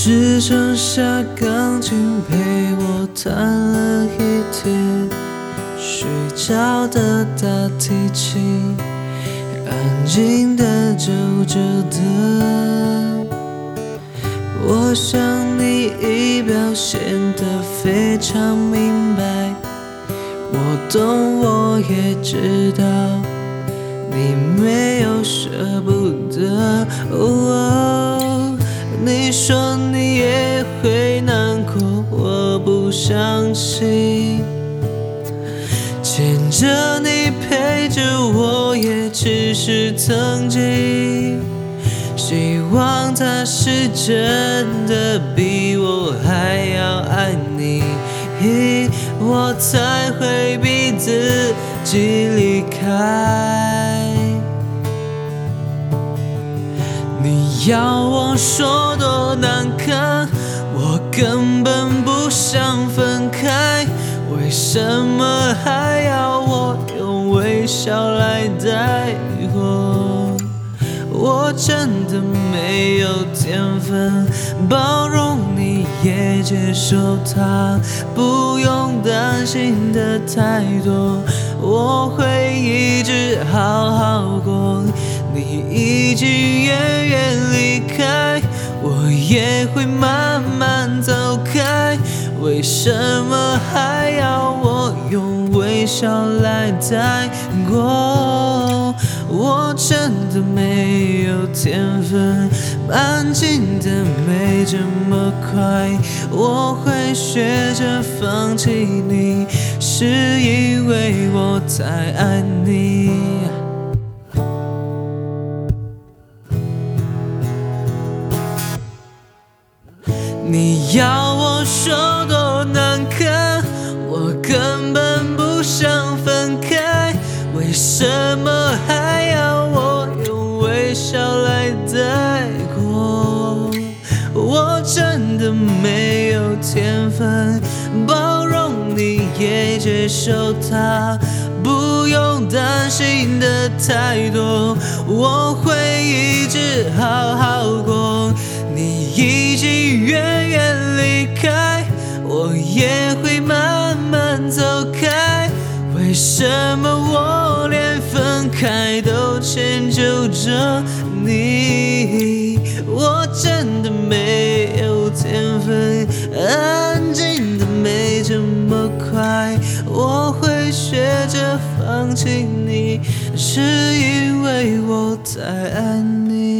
只剩下钢琴陪我弹了一天，睡着的大提琴，安静的就着的。我想你已表现得非常明白，我懂，我也知道，你没有舍不得。你说你也会难过，我不相信。牵着你陪着我，也只是曾经。希望他是真的比我还要爱你，我才会逼自己离开。你要我说多难堪，我根本不想分开，为什么还要我用微笑来带过？我真的没有天分包容你，也接受他，不用担心的太多，我会一直好好过。你已经远，也会慢慢走开。为什么还要我用微笑来带过？我真的没有天分，安静的没这么快。我会学着放弃你，是因为我太爱你。要我说多难堪，我根本不想分开，为什么还要我用微笑来带过？我真的没有天分包容你，也接受他，不用担心的太多，我会一直好好过。我也会慢慢走开。为什么我连分开都迁就着你？我真的没有天分，安静的没这么快。我会学着放弃你，是因为我太爱你。